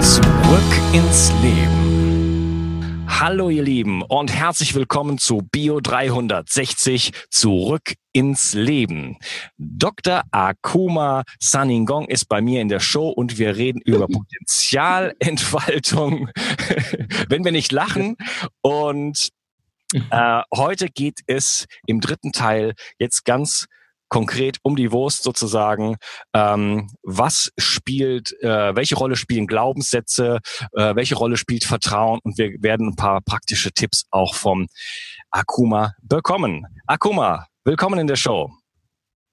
Zurück ins Leben. Hallo ihr Lieben und herzlich willkommen zu Bio 360 Zurück ins Leben. Dr. Akuma Saningong ist bei mir in der Show und wir reden über Potenzialentfaltung, wenn wir nicht lachen. Und äh, heute geht es im dritten Teil jetzt ganz konkret um die Wurst sozusagen. Ähm, was spielt, äh, welche Rolle spielen Glaubenssätze, äh, welche Rolle spielt Vertrauen und wir werden ein paar praktische Tipps auch vom Akuma bekommen. Akuma, willkommen in der Show.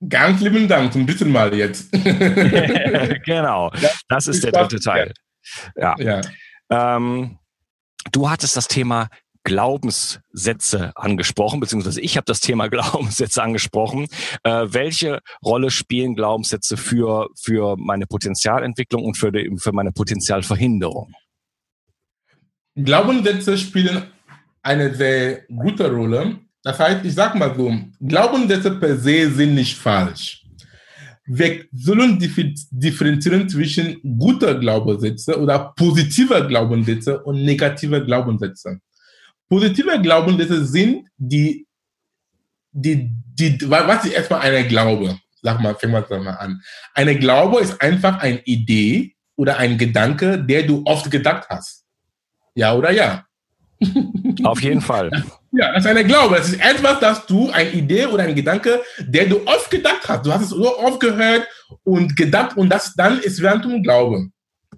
Ganz lieben Dank, ein bisschen mal jetzt. genau, das ist der dritte Teil. Ja. ja. Ähm, du hattest das Thema Glaubenssätze angesprochen, beziehungsweise ich habe das Thema Glaubenssätze angesprochen. Äh, welche Rolle spielen Glaubenssätze für, für meine Potenzialentwicklung und für, die, für meine Potenzialverhinderung? Glaubenssätze spielen eine sehr gute Rolle. Das heißt, ich sage mal so, Glaubenssätze per se sind nicht falsch. Wir sollen differenzieren zwischen guter Glaubenssätze oder positiver Glaubenssätze und negativer Glaubenssätze. Positive Glaubenssätze sind die, die, die, was ist erstmal eine Glaube? Sag mal, fangen wir das mal an. Eine Glaube ist einfach eine Idee oder ein Gedanke, der du oft gedacht hast. Ja oder ja? Auf jeden Fall. Ja, das ist eine Glaube. Das ist etwas, das du, eine Idee oder ein Gedanke, der du oft gedacht hast. Du hast es so oft gehört und gedacht und das dann ist während du Glaube.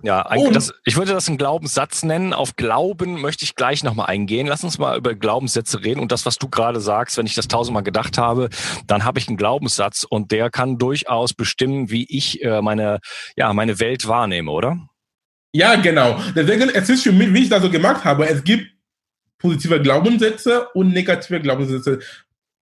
Ja, das, ich würde das einen Glaubenssatz nennen. Auf Glauben möchte ich gleich nochmal eingehen. Lass uns mal über Glaubenssätze reden. Und das, was du gerade sagst, wenn ich das tausendmal gedacht habe, dann habe ich einen Glaubenssatz und der kann durchaus bestimmen, wie ich äh, meine, ja, meine Welt wahrnehme, oder? Ja, genau. Deswegen, es ist für mich, wie ich das so gemacht habe, es gibt positive Glaubenssätze und negative Glaubenssätze.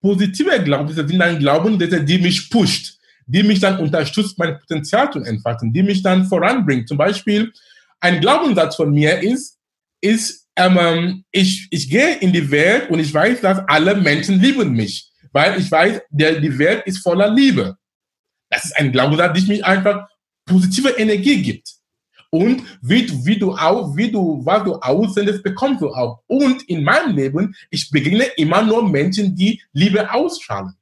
Positive Glaubenssätze sind dann Glaubenssätze, die mich pusht die mich dann unterstützt, mein Potenzial zu entfalten, die mich dann voranbringt. Zum Beispiel, ein Glaubenssatz von mir ist, ist, ähm, ich, ich gehe in die Welt und ich weiß, dass alle Menschen lieben mich, weil ich weiß, der, die Welt ist voller Liebe. Das ist ein Glaubenssatz, der mich einfach positive Energie gibt. Und wie, wie du auch, wie du, was du aussendest, bekommst du auch. Und in meinem Leben, ich begegne immer nur Menschen, die Liebe ausstrahlen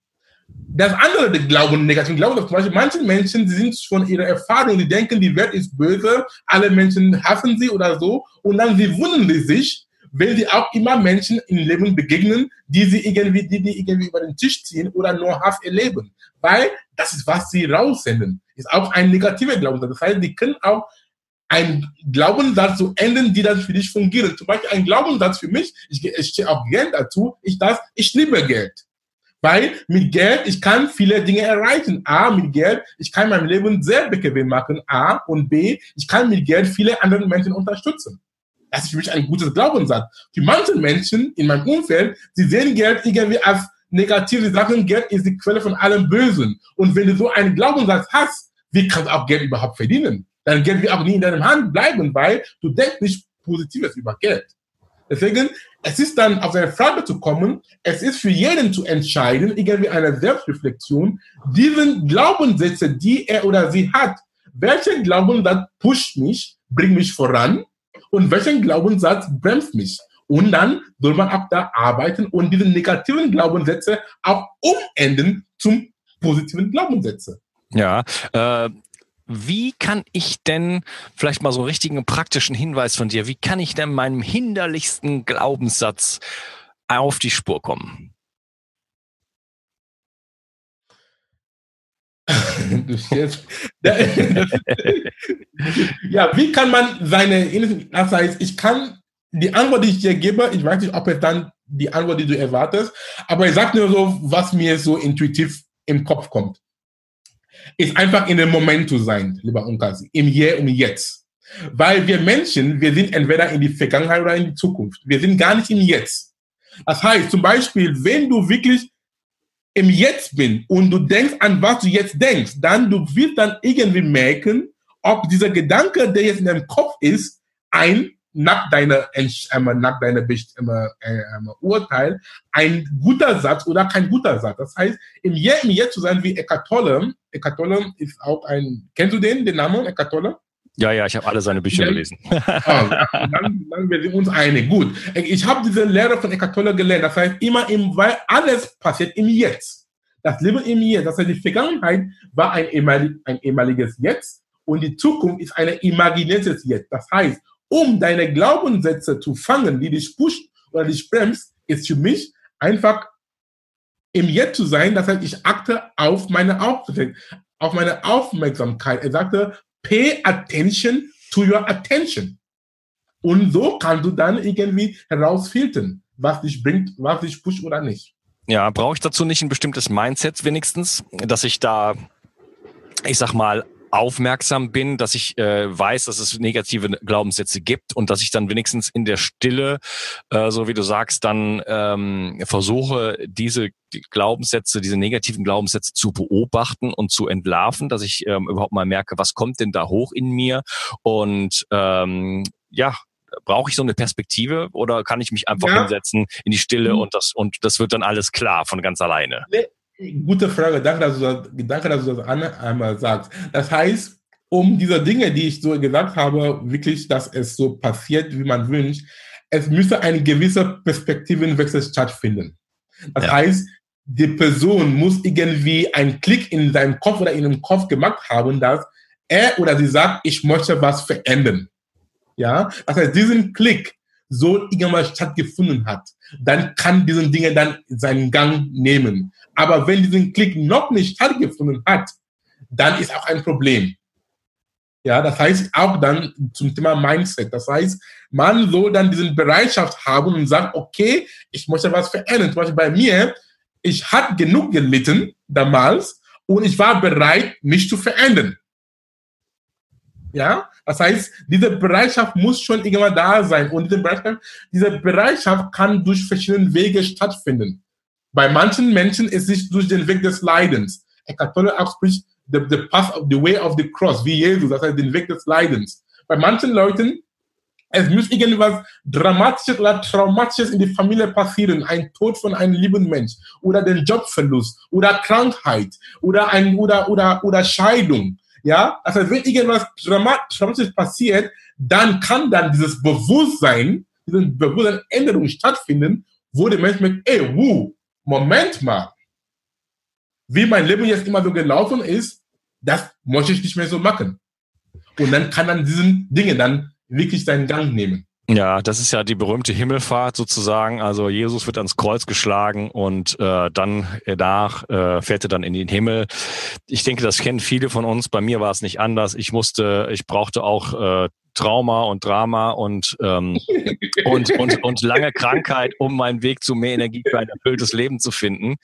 das andere die Glauben, negativ Glauben, zum Beispiel manche Menschen die sind von ihrer Erfahrung, die denken, die Welt ist böse, alle Menschen hassen sie oder so, und dann sie wundern sie sich, wenn sie auch immer Menschen im Leben begegnen, die sie irgendwie, die, die irgendwie über den Tisch ziehen oder nur Hass erleben. Weil das ist, was sie raussenden. Ist auch ein negativer Glaubenssatz. Das heißt, die können auch einen Glaubenssatz zu enden, die dann für dich fungieren. Zum Beispiel ein Glaubenssatz für mich, ich, ich stehe auch Geld dazu, ich das, ich liebe Geld. Weil mit Geld, ich kann viele Dinge erreichen. A, mit Geld, ich kann mein Leben sehr bequem machen. A und B, ich kann mit Geld viele andere Menschen unterstützen. Das ist für mich ein gutes Glaubenssatz. Für manche Menschen in meinem Umfeld, sie sehen Geld irgendwie als negativ. Sie sagen, Geld ist die Quelle von allem Bösen. Und wenn du so einen Glaubenssatz hast, wie kannst du auch Geld überhaupt verdienen? Dann Geld wird auch nie in deinem Hand bleiben, weil du denkst nicht Positives über Geld. Deswegen, es ist dann auf eine Frage zu kommen, es ist für jeden zu entscheiden, irgendwie eine Selbstreflexion, diesen Glaubenssätze, die er oder sie hat, welchen Glaubenssatz pusht mich, bringt mich voran und welchen Glaubenssatz bremst mich. Und dann soll man auch da arbeiten und diese negativen Glaubenssätze auch umenden zum positiven Glaubenssätze. Ja, äh, wie kann ich denn, vielleicht mal so einen richtigen praktischen Hinweis von dir, wie kann ich denn meinem hinderlichsten Glaubenssatz auf die Spur kommen? ja, wie kann man seine, das heißt, ich kann die Antwort, die ich dir gebe, ich weiß nicht, ob es dann die Antwort, die du erwartest, aber ich sage nur so, was mir so intuitiv im Kopf kommt ist einfach in dem Moment zu sein, lieber Unkasi, im Hier und Jetzt. Weil wir Menschen, wir sind entweder in die Vergangenheit oder in die Zukunft. Wir sind gar nicht im Jetzt. Das heißt, zum Beispiel, wenn du wirklich im Jetzt bist und du denkst an was du jetzt denkst, dann du wirst dann irgendwie merken, ob dieser Gedanke, der jetzt in deinem Kopf ist, ein nach deiner, nach deiner Urteil ein guter Satz oder kein guter Satz. Das heißt, im Jetzt, im Jetzt zu sein wie Eckhart Eckhart ist auch ein, kennst du den, den Namen Eckhart Ja, ja, ich habe alle seine Bücher ja. gelesen. Ah, dann, dann wir sind uns einig. Gut. Ich habe diese Lehre von Eckhart Tolle gelernt. Das heißt, immer im, weil alles passiert im Jetzt. Das Leben im Jetzt. Das heißt, die Vergangenheit war ein, ehemalig, ein ehemaliges Jetzt und die Zukunft ist ein imaginäres Jetzt. Das heißt, um deine Glaubenssätze zu fangen, die dich pushen oder dich bremst, ist für mich einfach im Jetzt zu sein. Das heißt, ich achte auf meine Aufmerksamkeit. Auf meine Aufmerksamkeit. Er sagte, pay attention to your attention. Und so kannst du dann irgendwie herausfiltern, was dich bringt, was dich pusht oder nicht. Ja, brauche ich dazu nicht ein bestimmtes Mindset wenigstens, dass ich da, ich sag mal, aufmerksam bin, dass ich äh, weiß, dass es negative Glaubenssätze gibt und dass ich dann wenigstens in der Stille, äh, so wie du sagst, dann ähm, versuche, diese Glaubenssätze, diese negativen Glaubenssätze zu beobachten und zu entlarven, dass ich ähm, überhaupt mal merke, was kommt denn da hoch in mir und ähm, ja, brauche ich so eine Perspektive oder kann ich mich einfach ja. hinsetzen in die Stille mhm. und das und das wird dann alles klar von ganz alleine? Gute Frage, danke, dass du das, danke, dass du das einmal sagst. Das heißt, um diese Dinge, die ich so gesagt habe, wirklich, dass es so passiert, wie man wünscht, es müsste eine gewisse Perspektivenwechsel stattfinden. Das ja. heißt, die Person muss irgendwie einen Klick in seinem Kopf oder in dem Kopf gemacht haben, dass er oder sie sagt, ich möchte was verändern. Ja, das heißt, diesen Klick so irgendwann stattgefunden hat, dann kann diesen Dinge dann seinen Gang nehmen. Aber wenn diesen Klick noch nicht stattgefunden hat, dann ist auch ein Problem. Ja, das heißt auch dann zum Thema Mindset. Das heißt, man soll dann diesen Bereitschaft haben und sagen, okay, ich möchte was verändern. Zum Beispiel bei mir, ich hatte genug gelitten damals und ich war bereit, mich zu verändern. Ja, das heißt, diese Bereitschaft muss schon irgendwann da sein. Und diese Bereitschaft, diese Bereitschaft kann durch verschiedene Wege stattfinden. Bei manchen Menschen ist es durch den Weg des Leidens. Tolle auch spricht the, the path of the way of the cross, wie Jesus, das heißt den Weg des Leidens. Bei manchen Leuten, es muss irgendwas Dramatisches oder Traumatisches in die Familie passieren, ein Tod von einem lieben Mensch oder den Jobverlust oder Krankheit oder ein oder oder oder Scheidung ja, also wenn irgendwas Dramatisches passiert, dann kann dann dieses Bewusstsein, diese Bewusstseinänderung stattfinden, wo der Mensch merkt, ey, wuh, Moment mal, wie mein Leben jetzt immer so gelaufen ist, das möchte ich nicht mehr so machen. Und dann kann dann diesen Dinge dann wirklich seinen Gang nehmen. Ja, das ist ja die berühmte Himmelfahrt sozusagen. Also Jesus wird ans Kreuz geschlagen und äh, dann danach äh, fährt er dann in den Himmel. Ich denke, das kennen viele von uns. Bei mir war es nicht anders. Ich musste, ich brauchte auch äh, Trauma und Drama und, ähm, und, und, und lange Krankheit, um meinen Weg zu mehr Energie für ein erfülltes Leben zu finden.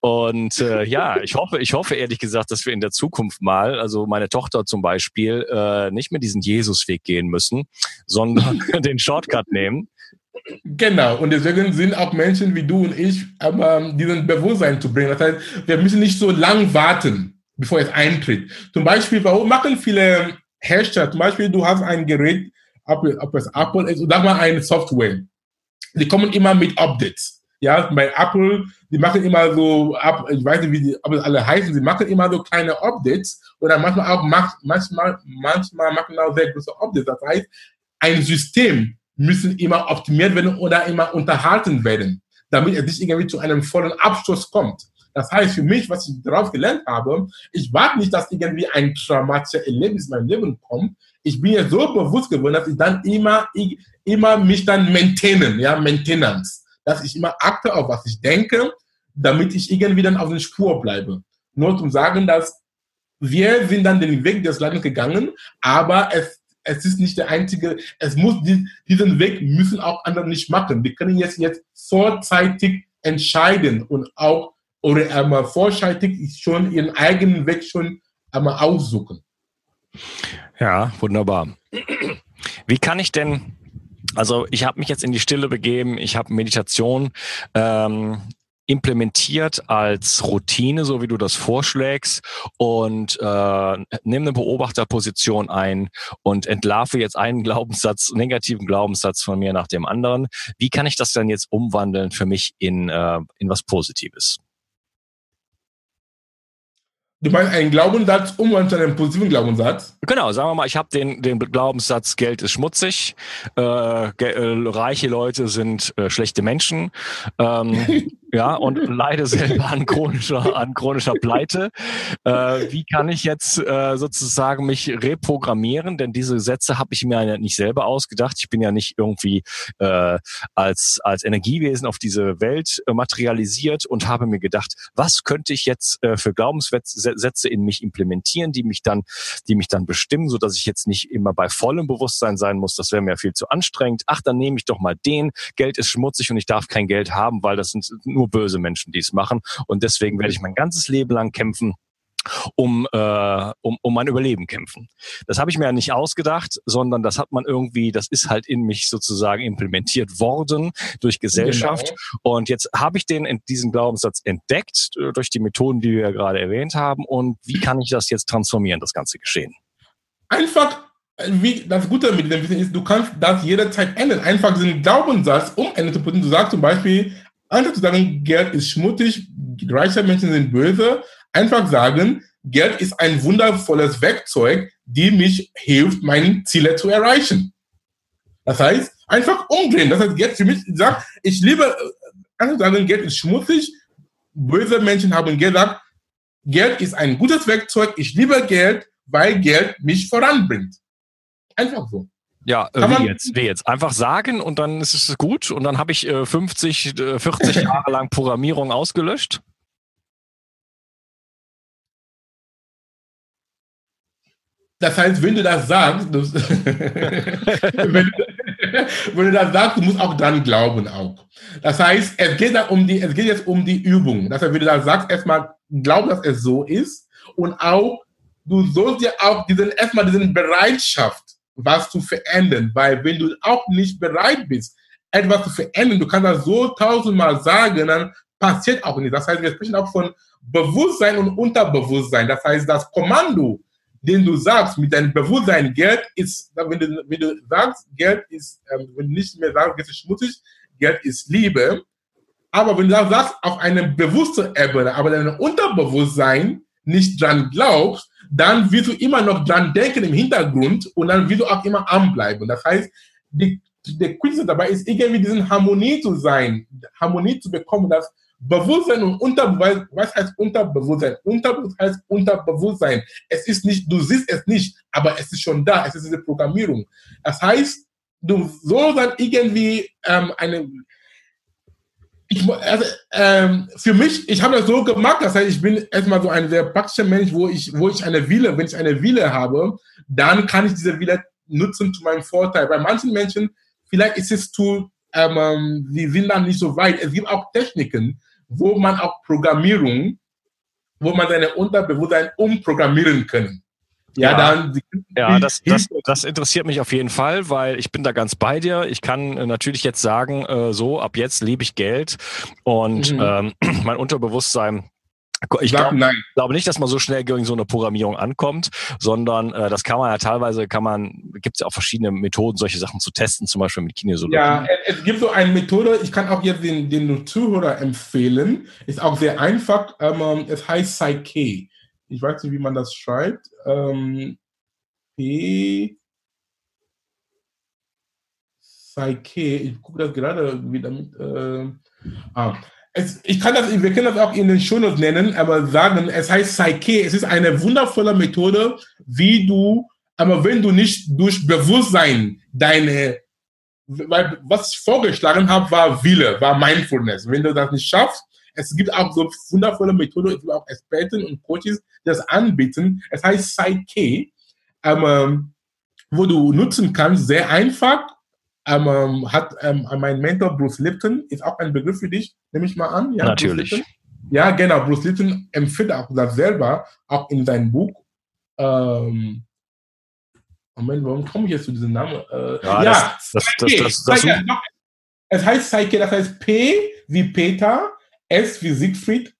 Und äh, ja, ich hoffe, ich hoffe ehrlich gesagt, dass wir in der Zukunft mal, also meine Tochter zum Beispiel, äh, nicht mehr diesen Jesusweg gehen müssen, sondern den Shortcut nehmen. Genau, und deswegen sind auch Menschen wie du und ich, aber diesen Bewusstsein zu bringen. Das heißt, wir müssen nicht so lang warten, bevor es eintritt. Zum Beispiel, warum machen viele Hersteller, zum Beispiel, du hast ein Gerät, ob, ob es Apple ist, oder mal eine Software. Die kommen immer mit Updates. Ja, bei Apple, die machen immer so, ich weiß nicht, wie die ob alle heißen, sie machen immer so kleine Updates oder manchmal auch, manchmal, manchmal machen auch sehr große Updates. Das heißt, ein System müssen immer optimiert werden oder immer unterhalten werden, damit es nicht irgendwie zu einem vollen Abschluss kommt. Das heißt, für mich, was ich darauf gelernt habe, ich warte nicht, dass irgendwie ein traumatischer Erlebnis in mein Leben kommt. Ich bin ja so bewusst geworden, dass ich dann immer, ich, immer mich dann maintainen, ja, Maintenance dass ich immer achte auf was ich denke, damit ich irgendwie dann auf der Spur bleibe. Nur zum sagen, dass wir sind dann den Weg des Landes gegangen, aber es, es ist nicht der einzige, es muss, diesen Weg müssen auch andere nicht machen. Wir können jetzt, jetzt vorzeitig entscheiden und auch, oder einmal vorzeitig schon ihren eigenen Weg schon einmal aussuchen. Ja, wunderbar. Wie kann ich denn also ich habe mich jetzt in die Stille begeben, ich habe Meditation ähm, implementiert als Routine, so wie du das vorschlägst, und äh, nimm eine Beobachterposition ein und entlarve jetzt einen Glaubenssatz, negativen Glaubenssatz von mir nach dem anderen. Wie kann ich das dann jetzt umwandeln für mich in, äh, in was Positives? Du meinst einen Glaubenssatz umwandeln zu einem positiven Glaubenssatz? Genau, sagen wir mal, ich habe den, den Glaubenssatz, Geld ist schmutzig, äh, äh, reiche Leute sind äh, schlechte Menschen. Ähm, ja, und leide selber an chronischer, an chronischer Pleite. Äh, wie kann ich jetzt äh, sozusagen mich reprogrammieren? Denn diese Sätze habe ich mir ja nicht selber ausgedacht. Ich bin ja nicht irgendwie äh, als, als Energiewesen auf diese Welt äh, materialisiert und habe mir gedacht, was könnte ich jetzt äh, für Glaubenssätze in mich implementieren, die mich dann, die mich dann bestimmen, so dass ich jetzt nicht immer bei vollem Bewusstsein sein muss. Das wäre mir viel zu anstrengend. Ach, dann nehme ich doch mal den. Geld ist schmutzig und ich darf kein Geld haben, weil das sind nur böse Menschen, die es machen. Und deswegen werde ich mein ganzes Leben lang kämpfen, um, äh, um, um mein Überleben kämpfen. Das habe ich mir ja nicht ausgedacht, sondern das hat man irgendwie, das ist halt in mich sozusagen implementiert worden durch Gesellschaft. Genau. Und jetzt habe ich den diesen Glaubenssatz entdeckt äh, durch die Methoden, die wir ja gerade erwähnt haben. Und wie kann ich das jetzt transformieren, das ganze Geschehen? Einfach wie das Gute mit dem Wissen ist, du kannst das jederzeit ändern. Einfach diesen Glaubenssatz umändern zu Du sagst zum Beispiel, Anstatt zu sagen, Geld ist schmutzig, reiche Menschen sind böse, einfach sagen, Geld ist ein wundervolles Werkzeug, die mich hilft, meine Ziele zu erreichen. Das heißt, einfach umdrehen. Das heißt, Geld für mich sagt, ich liebe, äh, einfach sagen, Geld ist schmutzig, böse Menschen haben gesagt, Geld ist ein gutes Werkzeug, ich liebe Geld, weil Geld mich voranbringt. Einfach so. Ja, äh, wie jetzt? Wie jetzt? Einfach sagen und dann ist es gut und dann habe ich äh, 50, äh, 40 Jahre lang Programmierung ausgelöscht? Das heißt, wenn du das sagst, du, wenn, wenn, du das sagst, du musst auch dran glauben auch. Das heißt, es geht, dann um die, es geht jetzt um die Übung. Das heißt, wenn du das sagst, erstmal glauben, dass es so ist und auch, du sollst dir auch diesen, erstmal diesen Bereitschaft was zu verändern. Weil wenn du auch nicht bereit bist, etwas zu verändern, du kannst das so tausendmal sagen, dann passiert auch nicht. Das heißt, wir sprechen auch von Bewusstsein und Unterbewusstsein. Das heißt, das Kommando, den du sagst mit deinem Bewusstsein, Geld ist, wenn du, wenn du sagst, Geld ist, ähm, wenn du nicht mehr sagst, Geld ist schmutzig, Geld ist Liebe. Aber wenn du das sagst auf einer bewussten Ebene, aber dein Unterbewusstsein nicht dran glaubst, dann wirst du immer noch dran denken im Hintergrund und dann wirst du auch immer anbleiben. Das heißt, die, der Kunst dabei ist, irgendwie diesen Harmonie zu sein, Harmonie zu bekommen, dass Bewusstsein und Unterbewusstsein, was heißt Unterbewusstsein? Unterbewusstsein heißt Unterbewusstsein. Es ist nicht, du siehst es nicht, aber es ist schon da, es ist diese Programmierung. Das heißt, du sollst dann irgendwie ähm, eine, ich, also, ähm, für mich, ich habe das so gemacht, das heißt, ich bin erstmal so ein sehr praktischer Mensch, wo ich, wo ich eine Wille, wenn ich eine Wille habe, dann kann ich diese Wille nutzen zu meinem Vorteil. Bei manchen Menschen, vielleicht ist es zu, ähm, sie sind dann nicht so weit. Es gibt auch Techniken, wo man auch Programmierung, wo man seine Unterbewusstsein umprogrammieren kann. Ja, dann. Ja, das, das, das interessiert mich auf jeden Fall, weil ich bin da ganz bei dir. Ich kann äh, natürlich jetzt sagen, äh, so, ab jetzt liebe ich Geld und mhm. ähm, mein Unterbewusstsein ich glaube glaub nicht, dass man so schnell gegen so eine Programmierung ankommt, sondern äh, das kann man ja teilweise, kann man, gibt es ja auch verschiedene Methoden, solche Sachen zu testen, zum Beispiel mit Kinesiologie. Ja, es gibt so eine Methode, ich kann auch jetzt den, den Zuhörer empfehlen, ist auch sehr einfach, ähm, es heißt Psyche ich weiß nicht, wie man das schreibt. Ähm, P. Psyche, ich gucke das gerade wieder mit. Äh, ah. Es, ich kann das, wir können das auch in den Shownotes nennen, aber sagen, es heißt Psyche. Es ist eine wundervolle Methode, wie du, aber wenn du nicht durch Bewusstsein deine, weil was ich vorgeschlagen habe, war Wille, war Mindfulness. Wenn du das nicht schaffst, es gibt auch so wundervolle Methoden, es gibt auch Experten und Coaches, die das anbieten. Es heißt Psyche, ähm, wo du nutzen kannst, sehr einfach. Ähm, hat ähm, mein Mentor Bruce Lipton, ist auch ein Begriff für dich, nehme ich mal an. Ja, Natürlich. Ja, genau. Bruce Lipton empfiehlt auch das selber, auch in seinem Buch. Ähm, Moment, warum komme ich jetzt zu diesem Namen? Äh, ja, ja das, das, das, das, es heißt Psyche, das heißt P wie Peter, S wie Siegfried,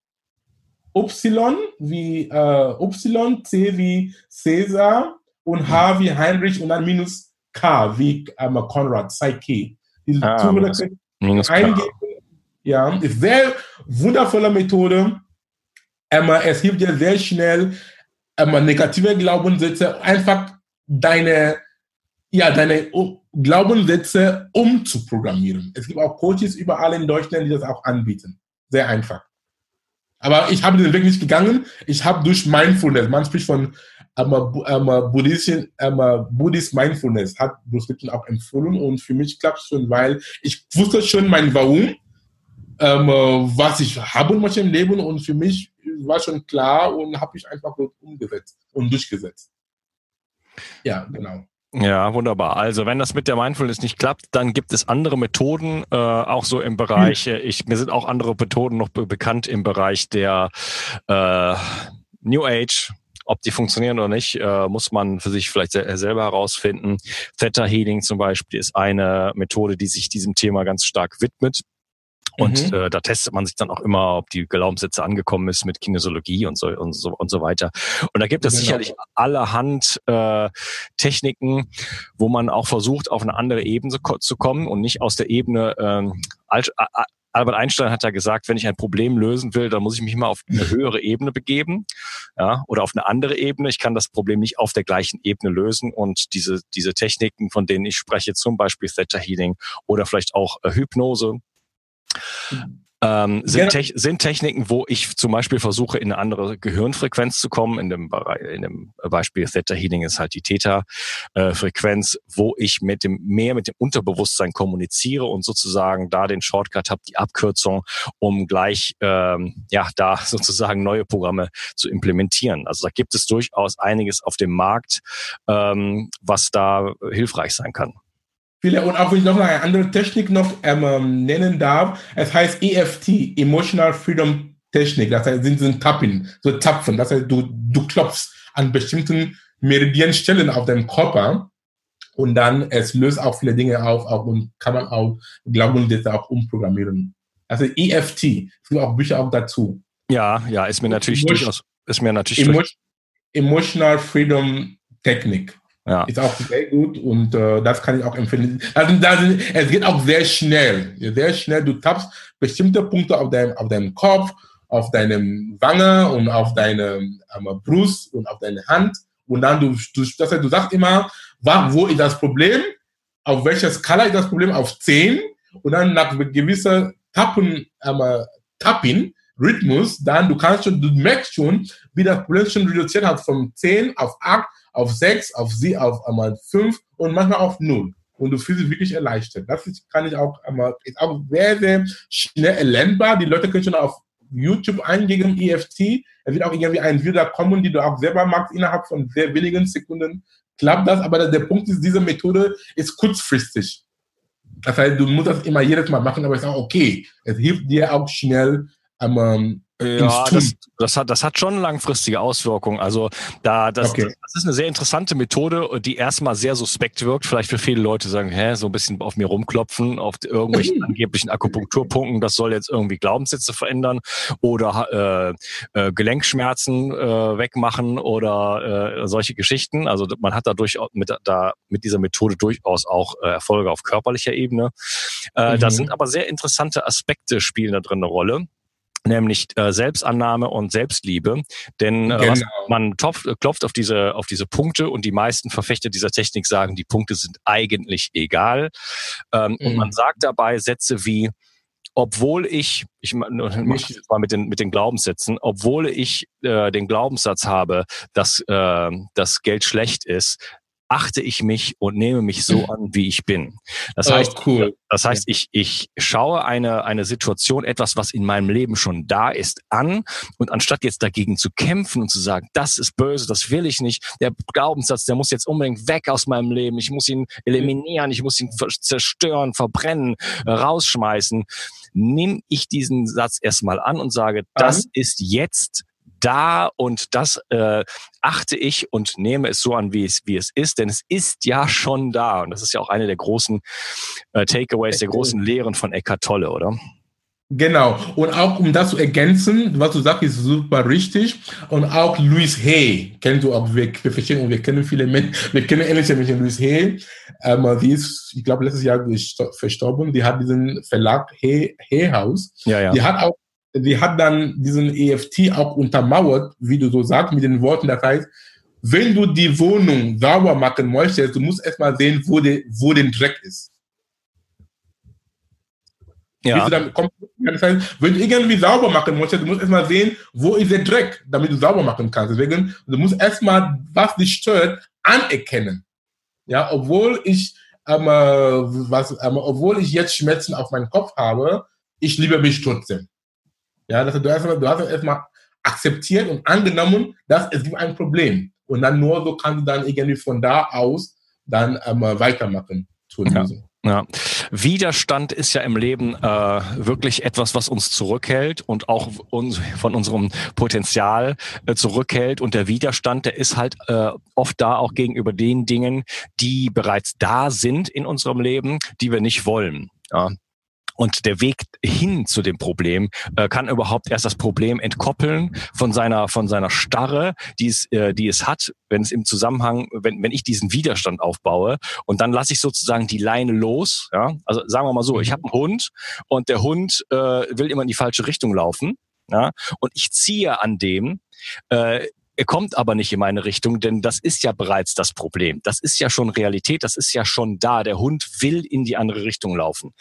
Y wie äh, Y, C wie Cäsar und H wie Heinrich und dann minus K wie ähm, Konrad, Psyche. Die ah, minus, minus eingeben. Ja, ist sehr wundervolle Methode. Ähm, es hilft dir sehr schnell, ähm, negative Glaubenssätze einfach deine, ja, deine Glaubenssätze umzuprogrammieren. Es gibt auch Coaches überall in Deutschland, die das auch anbieten. Sehr einfach. Aber ich habe den Weg nicht gegangen. Ich habe durch Mindfulness, man spricht von Buddhist, Buddhist Mindfulness, hat Bruce Lipton auch empfohlen und für mich klappt es schon, weil ich wusste schon mein Warum, ähm, was ich haben möchte im Leben und für mich war schon klar und habe ich einfach umgesetzt und durchgesetzt. Ja, genau. Ja, wunderbar. Also wenn das mit der Mindfulness nicht klappt, dann gibt es andere Methoden, äh, auch so im Bereich, hm. ich, mir sind auch andere Methoden noch be bekannt im Bereich der äh, New Age. Ob die funktionieren oder nicht, äh, muss man für sich vielleicht selber herausfinden. Theta Healing zum Beispiel ist eine Methode, die sich diesem Thema ganz stark widmet. Und mhm. äh, da testet man sich dann auch immer, ob die Glaubenssätze angekommen ist mit Kinesiologie und so und so und so weiter. Und da gibt es genau. sicherlich allerhand äh, Techniken, wo man auch versucht, auf eine andere Ebene zu kommen und nicht aus der Ebene ähm, Albert Einstein hat ja gesagt, wenn ich ein Problem lösen will, dann muss ich mich mal auf eine höhere Ebene begeben, ja, oder auf eine andere Ebene. Ich kann das Problem nicht auf der gleichen Ebene lösen und diese diese Techniken, von denen ich spreche, zum Beispiel Theta Healing oder vielleicht auch äh, Hypnose, ähm, sind, Te sind Techniken, wo ich zum Beispiel versuche, in eine andere Gehirnfrequenz zu kommen. In dem, Bereich, in dem Beispiel Theta Healing ist halt die Theta-Frequenz, wo ich mit dem mehr mit dem Unterbewusstsein kommuniziere und sozusagen da den Shortcut habe, die Abkürzung, um gleich ähm, ja da sozusagen neue Programme zu implementieren. Also da gibt es durchaus einiges auf dem Markt, ähm, was da hilfreich sein kann. Viele, und auch wenn ich noch eine andere Technik noch ähm, nennen darf, es heißt EFT, Emotional Freedom Technik, das heißt, sind, sind Tappen, so Zapfen, das heißt, du, du klopfst an bestimmten Meridienstellen auf deinem Körper und dann, es löst auch viele Dinge auf, auch, und kann man auch Glaubenssätze auch umprogrammieren. Also EFT, es gibt auch Bücher auch dazu. Ja, ja, ist mir natürlich Emo durchaus, ist mir natürlich Emo Emotional Freedom Technik. Ja. Ist auch sehr gut und äh, das kann ich auch empfehlen. Also, das, es geht auch sehr schnell. Sehr schnell. Du tappst bestimmte Punkte auf deinem, auf deinem Kopf, auf deinem Wange und auf deinem ähm, Brust und auf deine Hand. Und dann du, du, das heißt, du sagst immer, wo ist das Problem? Auf welcher Skala ist das Problem? Auf 10. Und dann nach gewisser Tappen, ähm, Tapping, Rhythmus, dann du kannst schon, du merkst schon, wie das Problem schon reduziert hat von 10 auf 8 auf sechs, auf sie, auf einmal fünf und manchmal auf null. Und du fühlst dich wirklich erleichtert. Das ist, kann ich auch einmal, ist auch sehr, sehr schnell erlernbar. Die Leute können schon auf YouTube eingeben, EFT. Es wird auch irgendwie ein Video kommen, die du auch selber magst. Innerhalb von sehr wenigen Sekunden klappt das. Aber der Punkt ist, diese Methode ist kurzfristig. Das heißt, du musst das immer jedes Mal machen, aber es ist auch okay. Es hilft dir auch schnell, ähm, ja, das, das, hat, das hat schon langfristige Auswirkungen. Also da, das, okay. das ist eine sehr interessante Methode, die erstmal sehr suspekt wirkt. Vielleicht für viele Leute sagen, hä, so ein bisschen auf mir rumklopfen, auf irgendwelchen angeblichen Akupunkturpunkten, das soll jetzt irgendwie Glaubenssätze verändern oder äh, äh, Gelenkschmerzen äh, wegmachen oder äh, solche Geschichten. Also man hat dadurch mit, da, mit dieser Methode durchaus auch äh, Erfolge auf körperlicher Ebene. Äh, mhm. Da sind aber sehr interessante Aspekte spielen da drin eine Rolle nämlich äh, Selbstannahme und Selbstliebe. Denn äh, genau. man topf, klopft auf diese, auf diese Punkte und die meisten Verfechter dieser Technik sagen, die Punkte sind eigentlich egal. Ähm, mhm. Und man sagt dabei Sätze wie, obwohl ich, ich mache jetzt mal mit den, mit den Glaubenssätzen, obwohl ich äh, den Glaubenssatz habe, dass äh, das Geld schlecht ist, achte ich mich und nehme mich so an, wie ich bin. Das oh, heißt, cool. das heißt, ich, ich schaue eine, eine Situation, etwas, was in meinem Leben schon da ist, an und anstatt jetzt dagegen zu kämpfen und zu sagen, das ist böse, das will ich nicht, der Glaubenssatz, der muss jetzt unbedingt weg aus meinem Leben, ich muss ihn eliminieren, ich muss ihn zerstören, verbrennen, rausschmeißen, nehme ich diesen Satz erstmal an und sage, das ist jetzt da und das äh, achte ich und nehme es so an, wie es, wie es ist, denn es ist ja schon da. Und das ist ja auch eine der großen äh, Takeaways, der großen Lehren von Eckhart Tolle, oder? Genau. Und auch um das zu ergänzen, was du sagst, ist super richtig. Und auch Louis Hay, kennst du auch, wir, wir verstehen und wir kennen viele Menschen, wir kennen ähnliche Menschen, Louis Hay. Ähm, die ist, ich glaube, letztes Jahr verstorben. Die hat diesen Verlag Hay, Hay House. Ja, ja. Die hat auch, die hat dann diesen EFT auch untermauert, wie du so sagst, mit den Worten, das heißt, wenn du die Wohnung sauber machen möchtest, du musst erstmal sehen, wo, die, wo der Dreck ist. Ja. kommst, das heißt, wenn du irgendwie sauber machen möchtest, du musst erstmal sehen, wo ist der Dreck, damit du sauber machen kannst. Deswegen, du musst erstmal, was dich stört, anerkennen. Ja, obwohl ich, ähm, was, ähm, obwohl ich jetzt Schmerzen auf meinem Kopf habe, ich liebe mich trotzdem. Ja, das heißt, du, erstmal, du hast erstmal akzeptiert und angenommen, dass es gibt ein Problem. Und dann nur so kannst du dann irgendwie von da aus dann ähm, weitermachen zur. Ja. Widerstand ist ja im Leben äh, wirklich etwas, was uns zurückhält und auch uns von unserem Potenzial äh, zurückhält. Und der Widerstand, der ist halt äh, oft da auch gegenüber den Dingen, die bereits da sind in unserem Leben, die wir nicht wollen. Ja. Und der Weg hin zu dem Problem äh, kann überhaupt erst das Problem entkoppeln von seiner von seiner Starre, die es äh, die es hat, wenn es im Zusammenhang, wenn wenn ich diesen Widerstand aufbaue und dann lasse ich sozusagen die Leine los. Ja, also sagen wir mal so, ich habe einen Hund und der Hund äh, will immer in die falsche Richtung laufen. Ja, und ich ziehe an dem, äh, er kommt aber nicht in meine Richtung, denn das ist ja bereits das Problem. Das ist ja schon Realität, das ist ja schon da. Der Hund will in die andere Richtung laufen.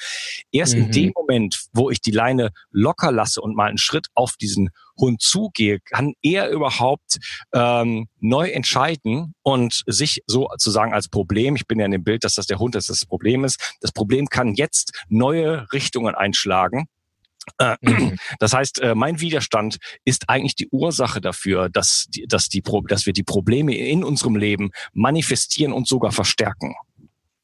Erst mhm. in dem Moment, wo ich die Leine locker lasse und mal einen Schritt auf diesen Hund zugehe, kann er überhaupt ähm, neu entscheiden und sich sozusagen als Problem, ich bin ja in dem Bild, dass das der Hund ist, das, das Problem ist, das Problem kann jetzt neue Richtungen einschlagen das heißt, äh, mein Widerstand ist eigentlich die Ursache dafür, dass, die, dass, die, dass wir die Probleme in unserem Leben manifestieren und sogar verstärken.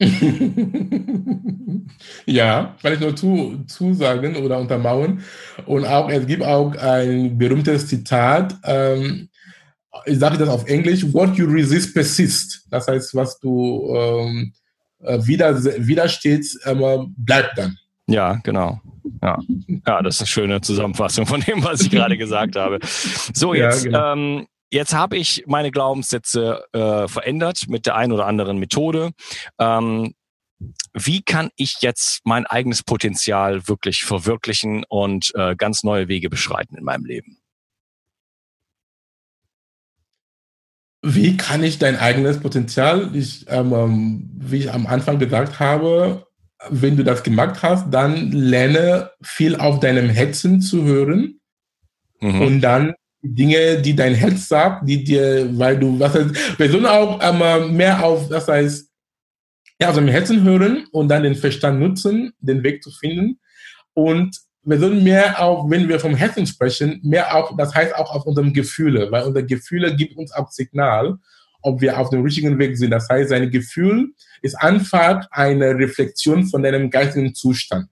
ja, kann ich nur zu, zusagen oder untermauern. Und auch, es gibt auch ein berühmtes Zitat, ähm, ich sage das auf Englisch, what you resist persist. Das heißt, was du ähm, äh, wieder, widerstehst, ähm, bleibt dann. Ja, genau. Ja. ja, das ist eine schöne Zusammenfassung von dem, was ich gerade gesagt habe. So, jetzt, ja, genau. ähm, jetzt habe ich meine Glaubenssätze äh, verändert mit der einen oder anderen Methode. Ähm, wie kann ich jetzt mein eigenes Potenzial wirklich verwirklichen und äh, ganz neue Wege beschreiten in meinem Leben? Wie kann ich dein eigenes Potenzial, ich, ähm, ähm wie ich am Anfang gesagt habe, wenn du das gemacht hast, dann lerne viel auf deinem Herzen zu hören mhm. und dann Dinge, die dein Herz sagt, die dir, weil du, was heißt, wir sollen auch ähm, mehr auf, das heißt, ja, auf deinem Herzen hören und dann den Verstand nutzen, den Weg zu finden. Und wir sollen mehr auch, wenn wir vom Herzen sprechen, mehr auch, das heißt auch auf unseren Gefühle, weil unsere Gefühle gibt uns auch Signal, ob wir auf dem richtigen Weg sind. Das heißt, sein Gefühl ist einfach eine Reflexion von deinem geistigen Zustand.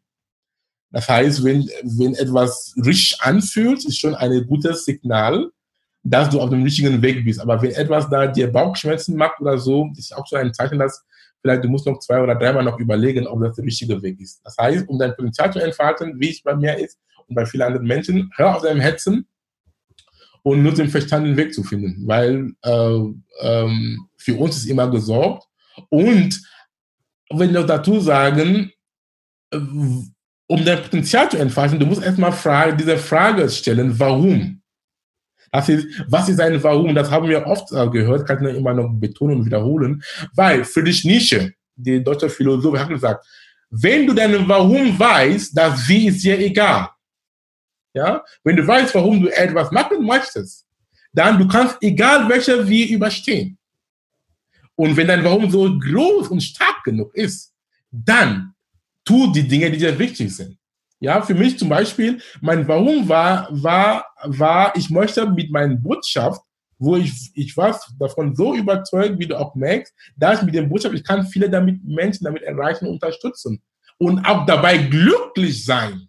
Das heißt, wenn, wenn etwas richtig anfühlt, ist schon ein gutes Signal, dass du auf dem richtigen Weg bist. Aber wenn etwas da dir Bauchschmerzen macht oder so, ist auch so ein Zeichen, dass vielleicht du musst noch zwei oder dreimal noch überlegen, ob das der richtige Weg ist. Das heißt, um dein Potenzial zu entfalten, wie es bei mir ist und bei vielen anderen Menschen, hör auf deinem Herzen und nur den verstandenen Weg zu finden, weil äh, ähm, für uns ist immer gesorgt. Und wenn wir dazu sagen, äh, um dein Potenzial zu entfalten, du musst erstmal Frage, diese Frage stellen, warum? Das ist, was ist ein Warum? Das haben wir oft äh, gehört, kann ich immer noch betonen und wiederholen, weil Friedrich Nietzsche, der deutsche Philosoph, hat gesagt, wenn du dein Warum weißt, das Wie ist dir egal. Ja? Wenn du weißt, warum du etwas machen möchtest, dann du kannst egal welcher Wie überstehen. Und wenn dein Warum so groß und stark genug ist, dann tu die Dinge, die dir wichtig sind. Ja, für mich zum Beispiel, mein Warum war, war, war, ich möchte mit meiner Botschaft, wo ich, ich war davon so überzeugt, wie du auch merkst, dass mit der Botschaft, ich kann viele damit, Menschen damit erreichen unterstützen. Und auch dabei glücklich sein.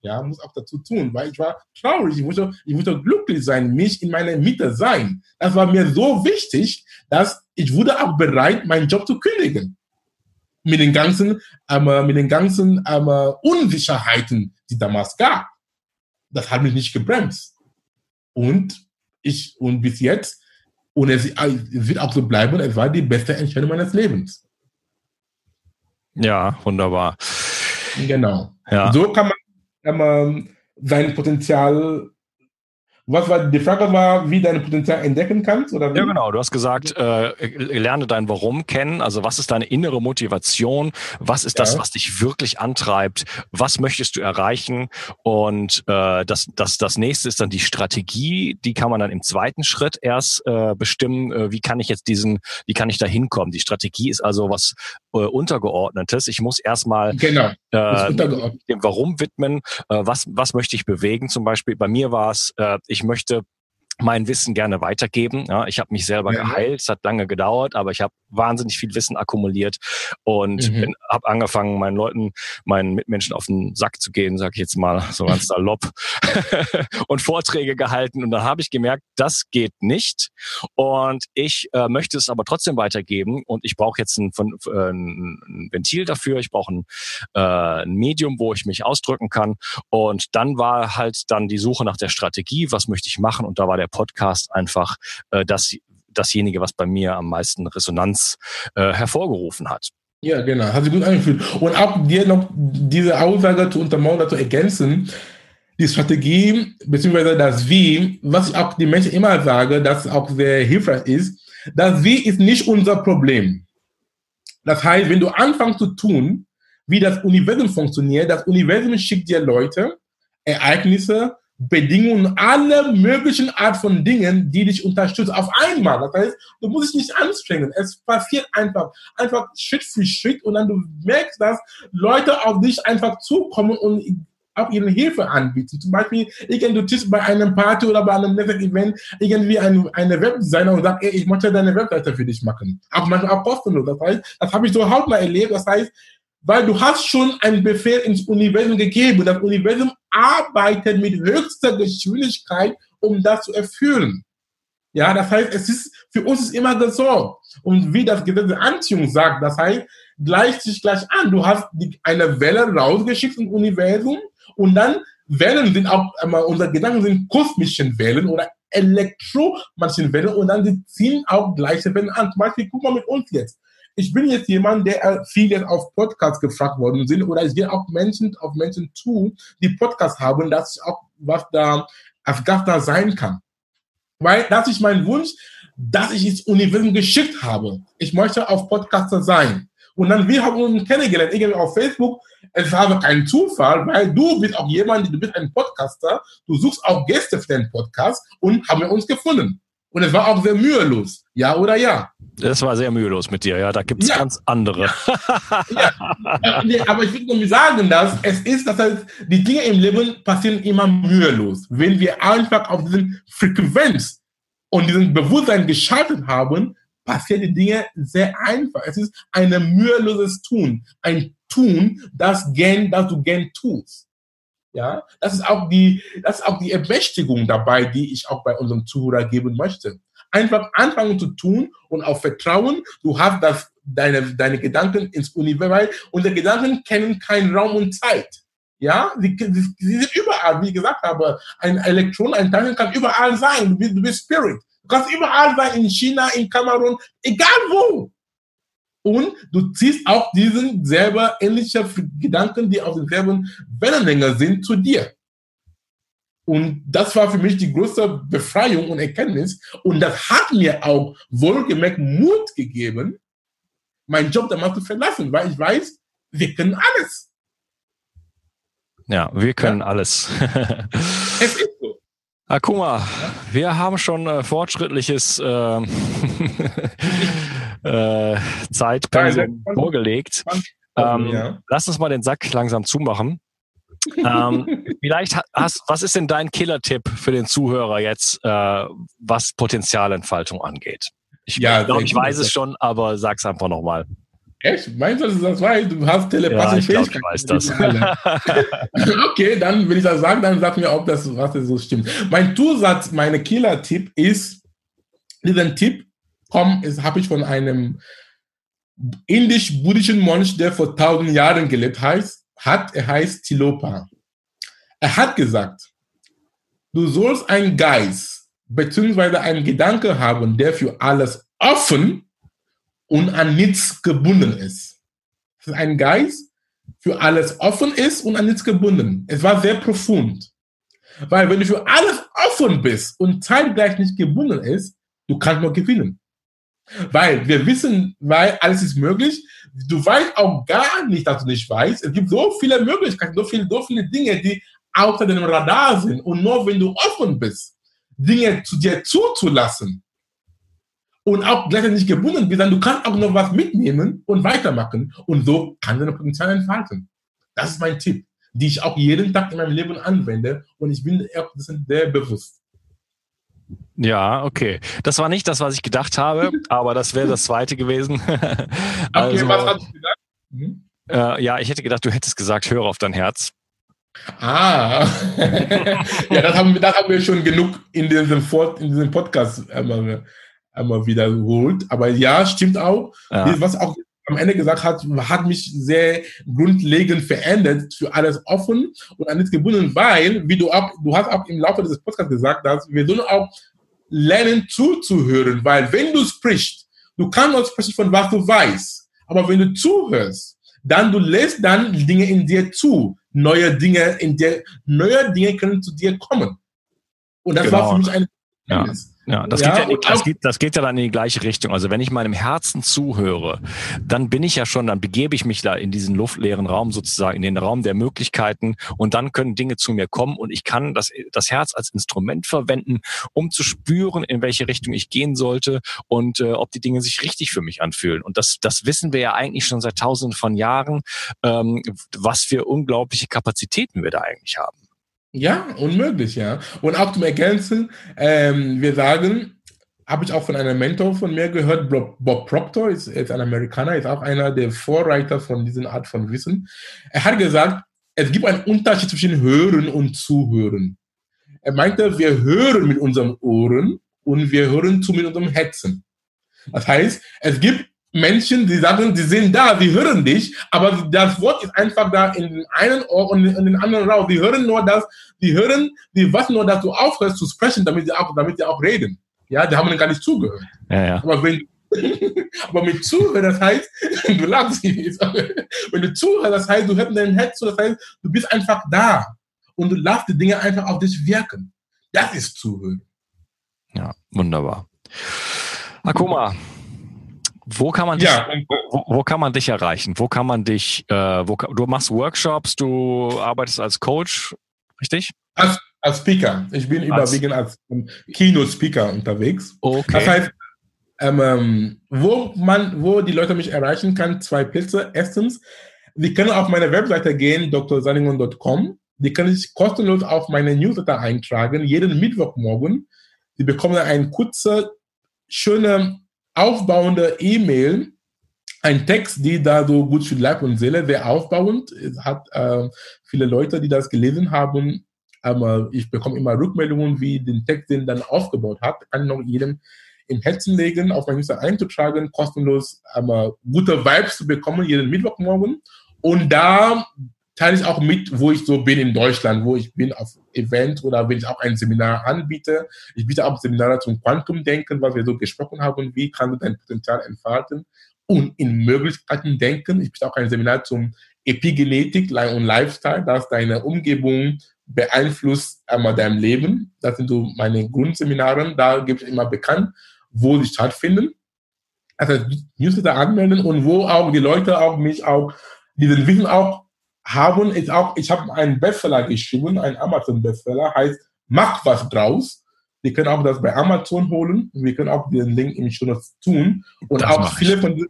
Ja, muss auch dazu tun, weil ich war traurig. Ich wollte, ich wollte glücklich sein, mich in meiner Mitte sein. Das war mir so wichtig, dass ich wurde auch bereit, meinen Job zu kündigen. Mit den ganzen, ähm, mit den ganzen ähm, Unsicherheiten, die damals gab. Das hat mich nicht gebremst. Und ich, und bis jetzt, und es, es wird auch so bleiben, es war die beste Entscheidung meines Lebens. Ja, wunderbar. Genau. Ja. So kann man ähm, sein Potenzial was war die Frage war, wie dein Potenzial entdecken kannst oder wie? Ja, genau. Du hast gesagt, äh, lerne dein Warum kennen. Also was ist deine innere Motivation? Was ist das, ja. was dich wirklich antreibt? Was möchtest du erreichen? Und äh, das, das, das nächste ist dann die Strategie. Die kann man dann im zweiten Schritt erst äh, bestimmen. Äh, wie kann ich jetzt diesen, wie kann ich da hinkommen? Die Strategie ist also was äh, untergeordnetes. Ich muss erstmal genau, äh, dem Warum widmen. Äh, was, was möchte ich bewegen? Zum Beispiel bei mir war es, äh, ich ich möchte mein Wissen gerne weitergeben. Ja, ich habe mich selber ja. geheilt, es hat lange gedauert, aber ich habe wahnsinnig viel Wissen akkumuliert und mhm. habe angefangen, meinen Leuten, meinen Mitmenschen auf den Sack zu gehen, sage ich jetzt mal so ganz salopp, und Vorträge gehalten. Und dann habe ich gemerkt, das geht nicht. Und ich äh, möchte es aber trotzdem weitergeben. Und ich brauche jetzt ein, äh, ein, Ventil dafür. Ich brauche ein, äh, ein Medium, wo ich mich ausdrücken kann. Und dann war halt dann die Suche nach der Strategie. Was möchte ich machen? Und da war der Podcast einfach äh, das dasjenige, was bei mir am meisten Resonanz äh, hervorgerufen hat. Ja, genau, hat sich gut angefühlt. Und auch dir noch diese Aussage zu untermauern, zu ergänzen, die Strategie beziehungsweise das Wie, was ich auch den Menschen immer sage, das auch sehr hilfreich ist, das Wie ist nicht unser Problem. Das heißt, wenn du anfängst zu tun, wie das Universum funktioniert, das Universum schickt dir Leute, Ereignisse, Bedingungen, alle möglichen Art von Dingen, die dich unterstützen, auf einmal. Das heißt, du musst dich nicht anstrengen. Es passiert einfach, einfach Schritt für Schritt und dann du merkst, dass Leute auf dich einfach zukommen und auch ihre Hilfe anbieten. Zum Beispiel, du bist bei einem Party oder bei einem Netzwerk-Event irgendwie ein, eine Webdesigner und sagt, ey, ich möchte deine Webseite für dich machen. Auch manchmal auch kostenlos. Das heißt, das habe ich so hautnah erlebt. Das heißt, weil du hast schon einen Befehl ins Universum gegeben. Das Universum arbeitet mit höchster Geschwindigkeit, um das zu erfüllen. Ja, das heißt, es ist, für uns ist immer gesorgt. Und wie das Gesetz der Anziehung sagt, das heißt, gleicht sich gleich an. Du hast die, eine Welle rausgeschickt im Universum und dann Wellen sind auch, unsere Gedanken sind kosmischen Wellen oder elektromagnetischen Wellen und dann die ziehen auch gleiche Wellen an. Zum Beispiel, guck mal mit uns jetzt ich bin jetzt jemand, der äh, viel jetzt auf Podcasts gefragt worden sind oder ich gehe auch Menschen auf Menschen zu, die Podcasts haben, dass ich auch was da als Gast da sein kann. Weil das ist mein Wunsch, dass ich ins Universum geschickt habe. Ich möchte auf Podcaster sein. Und dann, wir haben uns kennengelernt, irgendwie auf Facebook. Es war kein Zufall, weil du bist auch jemand, du bist ein Podcaster, du suchst auch Gäste für den Podcast und haben wir uns gefunden. Und es war auch sehr mühelos. Ja oder ja? Das war sehr mühelos mit dir, ja. Da gibt es ja. ganz andere. Ja. ja. aber ich will nur sagen, dass es ist, dass heißt, die Dinge im Leben passieren immer mühelos. Wenn wir einfach auf diesen Frequenz und diesen Bewusstsein geschaltet haben, passieren die Dinge sehr einfach. Es ist ein müheloses Tun. Ein Tun, das, gern, das du gern tust. Ja, das ist auch die, das ist auch die Ermächtigung dabei, die ich auch bei unserem Zuhörer geben möchte. Einfach anfangen zu tun und auf Vertrauen. Du hast das, deine, deine Gedanken ins Universum, unsere Gedanken kennen keinen Raum und Zeit. Ja, sie, sie, sie sind überall, wie ich gesagt habe. Ein Elektron, ein Teilchen kann überall sein. Du bist, du bist Spirit. Du kannst überall sein, in China, in Kamerun, egal wo. Und du ziehst auch diesen selber ähnliche Gedanken, die auf derselben Wellenlänge sind, zu dir. Und das war für mich die größte Befreiung und Erkenntnis. Und das hat mir auch wohlgemerkt Mut gegeben, meinen Job damals zu verlassen, weil ich weiß, wir können alles. Ja, wir können ja. alles. es ist so. Akuma, ja? wir haben schon äh, fortschrittliches äh, äh, Zeitpensum vorgelegt. Ähm, ja. Lass uns mal den Sack langsam zumachen. Ähm, vielleicht hast, was ist denn dein Killer-Tipp für den Zuhörer jetzt, äh, was Potenzialentfaltung angeht? Ich ja, glaube, ich weiß es schon, aber sag's einfach nochmal. Echt? Meinst du, dass du das weißt? Du hast telepathische ja, ich glaub, ich weiß das. okay, dann, wenn ich das sage, dann sag mir, ob das, was das so stimmt. Mein Zusatz, meine Killer-Tipp ist, diesen Tipp habe ich von einem indisch-buddhischen Mönch, der vor tausend Jahren gelebt heißt, hat. Er heißt Tilopa. Er hat gesagt, du sollst einen Geist bzw. einen Gedanke haben, der für alles offen und an nichts gebunden ist. Es ist ein Geist, für alles offen ist und an nichts gebunden. Es war sehr profund. Weil wenn du für alles offen bist und zeitgleich nicht gebunden ist, du kannst nur gewinnen. Weil wir wissen, weil alles ist möglich. Du weißt auch gar nicht, dass du nicht weißt. Es gibt so viele Möglichkeiten, so viele, so viele Dinge, die außer dem Radar sind. Und nur wenn du offen bist, Dinge zu dir zuzulassen und auch gleichzeitig nicht gebunden bist, dann du kannst auch noch was mitnehmen und weitermachen. Und so kann dein Potenzial entfalten. Das ist mein Tipp, die ich auch jeden Tag in meinem Leben anwende. Und ich bin sehr bewusst. Ja, okay. Das war nicht das, was ich gedacht habe, aber das wäre das zweite gewesen. also, okay, was hast du gedacht? Mhm. Äh, ja, ich hätte gedacht, du hättest gesagt, höre auf dein Herz. Ah, ja, das haben, das haben wir schon genug in diesem, in diesem Podcast einmal, einmal wiederholt. Aber ja, stimmt auch. Ja. Was auch am Ende gesagt hat, hat mich sehr grundlegend verändert, für alles offen und an nichts gebunden, weil, wie du auch, du hast auch im Laufe dieses Podcasts gesagt, dass wir sollen auch lernen zuzuhören, weil wenn du sprichst, du kannst nur sprechen von was du weißt, aber wenn du zuhörst, dann du lässt dann Dinge in dir zu, neue Dinge in dir, neue Dinge können zu dir kommen. Und das genau. war für mich ein ja. Ja, das, ja, geht ja das, geht, das geht ja dann in die gleiche Richtung. Also wenn ich meinem Herzen zuhöre, dann bin ich ja schon, dann begebe ich mich da in diesen luftleeren Raum sozusagen, in den Raum der Möglichkeiten und dann können Dinge zu mir kommen und ich kann das, das Herz als Instrument verwenden, um zu spüren, in welche Richtung ich gehen sollte und äh, ob die Dinge sich richtig für mich anfühlen. Und das, das wissen wir ja eigentlich schon seit tausenden von Jahren, ähm, was für unglaubliche Kapazitäten wir da eigentlich haben. Ja, unmöglich, ja. Und auch zum Ergänzen, ähm, wir sagen, habe ich auch von einem Mentor von mir gehört, Bob, Proctor, ist, ist ein Amerikaner, ist auch einer der Vorreiter von dieser Art von Wissen. Er hat gesagt, es gibt einen Unterschied zwischen Hören und Zuhören. Er meinte, wir hören mit unseren Ohren und wir hören zu mit unserem Herzen. Das heißt, es gibt Menschen, die sagen, die sind da, die hören dich, aber das Wort ist einfach da in den einen Ohr und in den anderen raus. Die hören nur das, die hören, die warten nur, dass du aufhörst zu sprechen, damit sie auch, damit sie auch reden. Ja, die haben gar nicht zugehört. Ja, ja. Aber wenn, aber mit Zuhören, das heißt, du lachst jetzt. Wenn du zuhörst, das heißt, du hörst dein Herz zu, das heißt, du bist einfach da und du lässt die Dinge einfach auf dich wirken. Das ist Zuhören. Ja, wunderbar. Akuma, wo kann man dich, ja. wo, wo, kann man dich erreichen? Wo kann man dich, äh, wo, du machst Workshops, du arbeitest als Coach, richtig? Als, als Speaker. Ich bin als, überwiegend als Keynote-Speaker unterwegs. Okay. Das heißt, ähm, ähm, wo man, wo die Leute mich erreichen kann, zwei Plätze. Erstens, sie können auf meine Webseite gehen, drsaningon.com. Die können sich kostenlos auf meine Newsletter eintragen, jeden Mittwochmorgen. Sie bekommen eine kurze, schöne aufbauende E-Mail, ein Text, die da so gut für Leib und Seele, sehr aufbauend. Es hat äh, viele Leute, die das gelesen haben. Aber ich bekomme immer Rückmeldungen, wie den Text den dann aufgebaut hat. Kann noch jedem im Herzen legen, auf mein Newsletter einzutragen, kostenlos aber gute Vibes zu bekommen, jeden Mittwochmorgen. Und da teile ich auch mit, wo ich so bin in Deutschland, wo ich bin auf Event oder wenn ich auch ein Seminar anbiete. Ich biete auch Seminare zum Quantumdenken, was wir so gesprochen haben, wie kann du dein Potenzial entfalten und in Möglichkeiten denken. Ich biete auch ein Seminar zum Epigenetik und Lifestyle, das deine Umgebung beeinflusst einmal dein Leben. Das sind so meine Grundseminare. Da gibt es immer bekannt, wo sie stattfinden. Also Newsletter anmelden und wo auch die Leute auch mich auch diesen Wissen auch haben ist auch, ich habe einen Bestseller geschrieben, einen Amazon-Bestseller, heißt Mach was draus. Wir können auch das bei Amazon holen. Wir können auch den Link im Show tun. Und das auch viele von,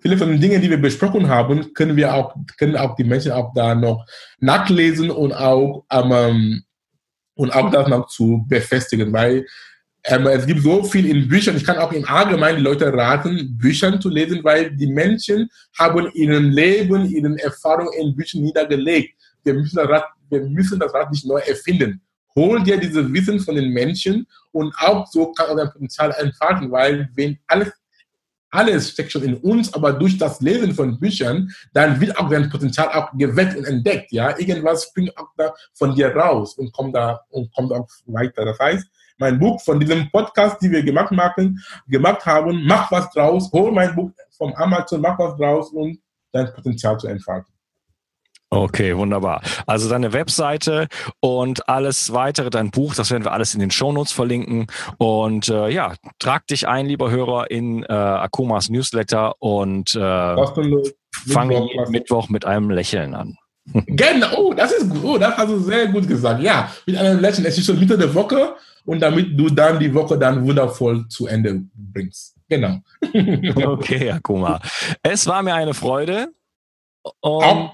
viele von den Dingen, die wir besprochen haben, können wir auch, können auch die Menschen auch da noch nachlesen und auch, ähm, und auch das noch zu befestigen, weil ähm, es gibt so viel in Büchern. Ich kann auch im Allgemeinen die Leute raten, Büchern zu lesen, weil die Menschen haben ihren Leben, ihren Erfahrungen in Büchern niedergelegt. Wir müssen das Rad, wir müssen das Rad nicht neu erfinden. Hol dir dieses Wissen von den Menschen und auch so kann dein Potenzial entfalten, weil wenn alles alles steckt schon in uns, aber durch das Lesen von Büchern, dann wird auch dein Potenzial auch geweckt und entdeckt. Ja, irgendwas springt auch da von dir raus und kommt da und kommt auch weiter. Das heißt, mein Buch von diesem Podcast, die wir gemacht, machen, gemacht haben, mach was draus, hol mein Buch vom Amazon, mach was draus und dein Potenzial zu entfalten. Okay, wunderbar. Also deine Webseite und alles weitere, dein Buch, das werden wir alles in den Shownotes verlinken. Und äh, ja, trag dich ein, lieber Hörer, in äh, Akumas Newsletter und äh, fange jeden Mittwoch mit einem Lächeln an. Genau, oh, das ist gut. Oh, das hast du sehr gut gesagt. Ja, mit einem Lächeln. Es ist schon Mitte der Woche und damit du dann die Woche dann wundervoll zu Ende bringst. Genau. okay, Akuma. Es war mir eine Freude. Und Auch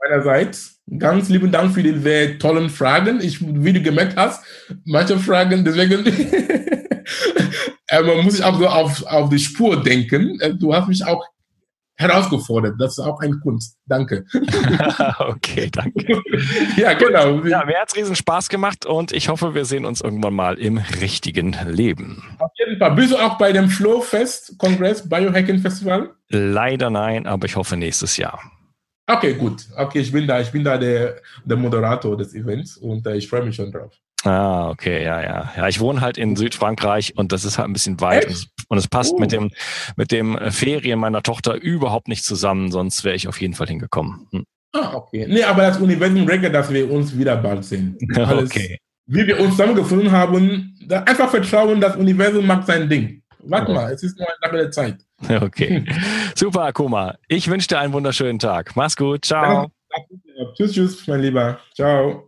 meinerseits. Ganz lieben Dank für die sehr tollen Fragen. Ich, wie du gemerkt hast, manche Fragen, deswegen äh, man muss sich auch so auf, auf die Spur denken. Äh, du hast mich auch herausgefordert. Das ist auch ein Kunst. Danke. okay, danke. ja, genau. Ja, mir hat es riesen Spaß gemacht und ich hoffe, wir sehen uns irgendwann mal im richtigen Leben. Auf jeden Fall. Bist du auch bei dem Flow Fest Kongress Biohacking Festival? Leider nein, aber ich hoffe nächstes Jahr. Okay, gut. Okay, ich bin da, ich bin da der, der Moderator des Events und äh, ich freue mich schon drauf. Ah, okay, ja, ja. Ja, ich wohne halt in Südfrankreich und das ist halt ein bisschen weit und es, und es, passt uh. mit dem mit dem äh, Ferien meiner Tochter überhaupt nicht zusammen, sonst wäre ich auf jeden Fall hingekommen. Hm. Ah, okay. Nee, aber das Universum regelt, dass wir uns wieder bald sehen. Okay. Wie wir uns zusammengefunden haben, einfach vertrauen, das Universum macht sein Ding. Warte oh. mal, es ist nur eine Sache der Zeit. Okay. Super, Akuma. Ich wünsche dir einen wunderschönen Tag. Mach's gut. Ciao. Tschüss, tschüss, mein Lieber. Ciao.